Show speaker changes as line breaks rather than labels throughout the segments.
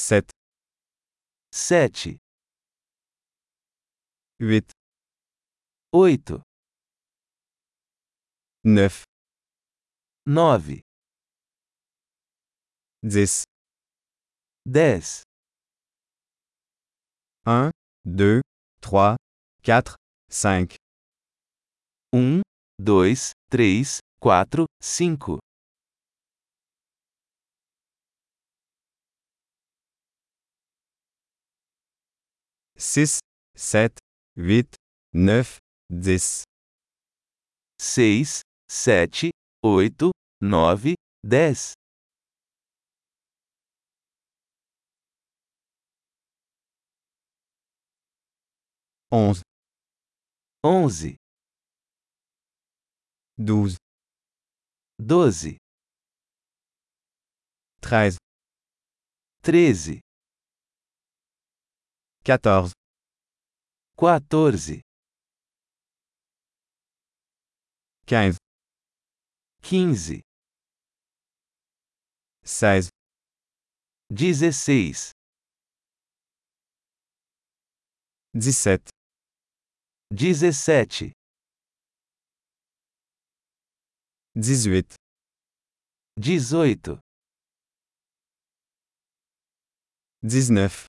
7,
7,
8,
8,
9,
9,
10,
10,
1, 2, 3, 4, 5,
1, 2, 3, 4, 5,
6, 7, 8, 9, 10,
6, 7, 8, 9, 10,
11,
11,
12,
12,
13,
13,
14,
14,
15,
15,
16,
16,
17,
17,
18,
18,
19,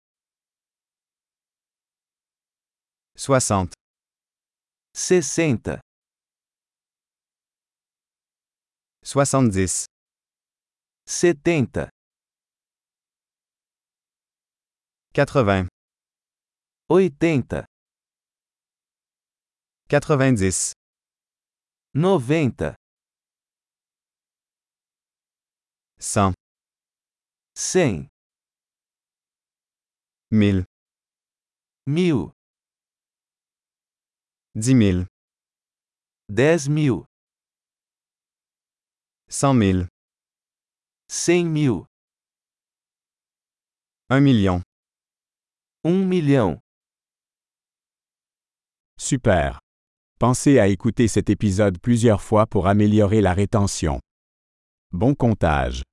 60,
60,
70,
70,
80,
80,
90,
90,
100,
100,
1000,
1000,
10 000,
10 mil,
100 000,
100 mil,
1 million.
1 million.
Super. Pensez à écouter cet épisode plusieurs fois pour améliorer la rétention. Bon comptage.